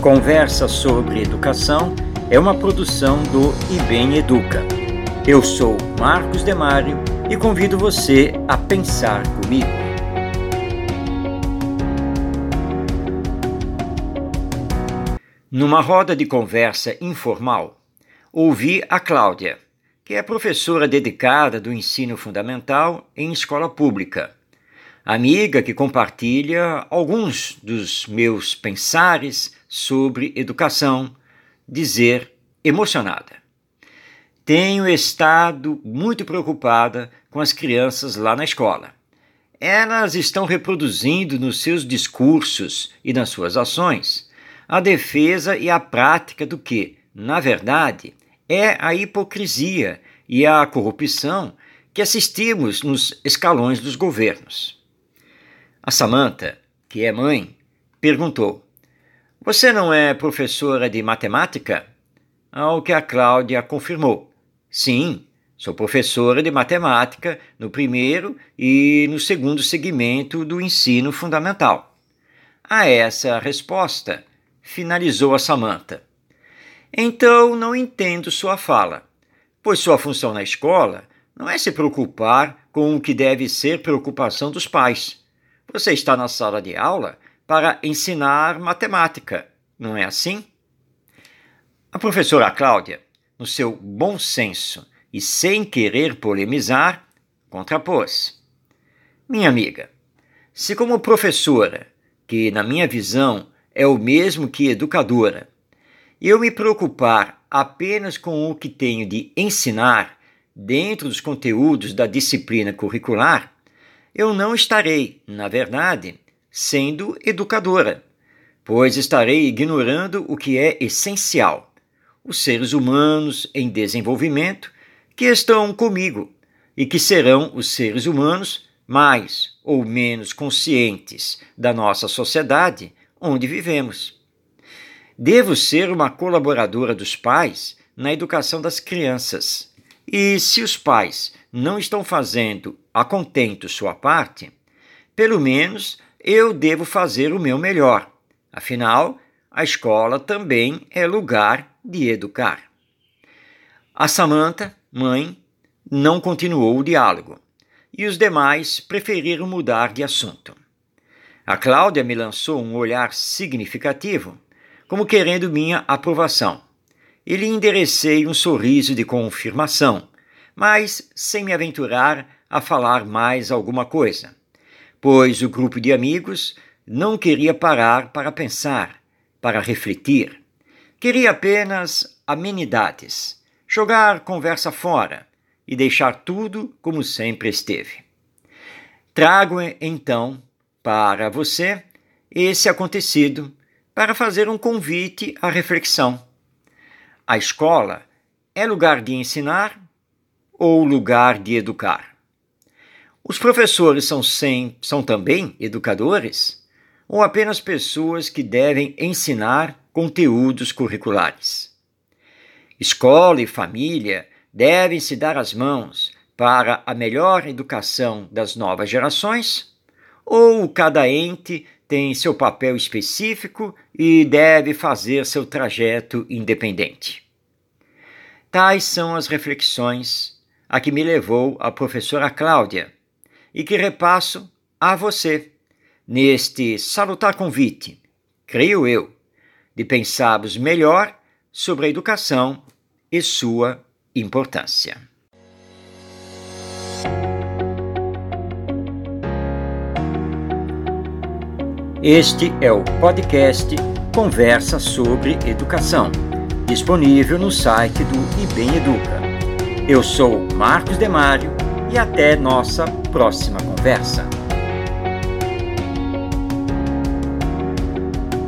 Conversa sobre Educação é uma produção do IBEM Educa. Eu sou Marcos Demário e convido você a pensar comigo. Numa roda de conversa informal, ouvi a Cláudia, que é professora dedicada do ensino fundamental em escola pública. Amiga que compartilha alguns dos meus pensares sobre educação, dizer emocionada. Tenho estado muito preocupada com as crianças lá na escola. Elas estão reproduzindo nos seus discursos e nas suas ações a defesa e a prática do que, na verdade, é a hipocrisia e a corrupção que assistimos nos escalões dos governos. A Samanta, que é mãe, perguntou: você não é professora de matemática? Ao que a Cláudia confirmou: Sim, sou professora de matemática no primeiro e no segundo segmento do ensino fundamental. A essa resposta, finalizou a Samanta. Então não entendo sua fala, pois sua função na escola não é se preocupar com o que deve ser preocupação dos pais. Você está na sala de aula para ensinar matemática, não é assim? A professora Cláudia, no seu bom senso e sem querer polemizar, contrapôs. Minha amiga, se como professora, que na minha visão é o mesmo que educadora, eu me preocupar apenas com o que tenho de ensinar dentro dos conteúdos da disciplina curricular, eu não estarei, na verdade, sendo educadora, pois estarei ignorando o que é essencial: os seres humanos em desenvolvimento que estão comigo e que serão os seres humanos mais ou menos conscientes da nossa sociedade onde vivemos. Devo ser uma colaboradora dos pais na educação das crianças. E se os pais não estão fazendo a contento sua parte, pelo menos eu devo fazer o meu melhor. Afinal, a escola também é lugar de educar. A Samanta, mãe, não continuou o diálogo e os demais preferiram mudar de assunto. A Cláudia me lançou um olhar significativo, como querendo minha aprovação. E lhe enderecei um sorriso de confirmação, mas sem me aventurar a falar mais alguma coisa pois o grupo de amigos não queria parar para pensar, para refletir. Queria apenas amenidades, jogar conversa fora e deixar tudo como sempre esteve. Trago então para você esse acontecido para fazer um convite à reflexão. A escola é lugar de ensinar ou lugar de educar? Os professores são, sem, são também educadores ou apenas pessoas que devem ensinar conteúdos curriculares? Escola e família devem se dar as mãos para a melhor educação das novas gerações? Ou cada ente tem seu papel específico e deve fazer seu trajeto independente? Tais são as reflexões a que me levou a professora Cláudia e que repasso a você neste salutar convite, creio eu, de pensarmos melhor sobre a educação e sua importância. Este é o podcast Conversa sobre Educação, disponível no site do IBEM Educa. Eu sou Marcos Demário e até nossa próxima conversa.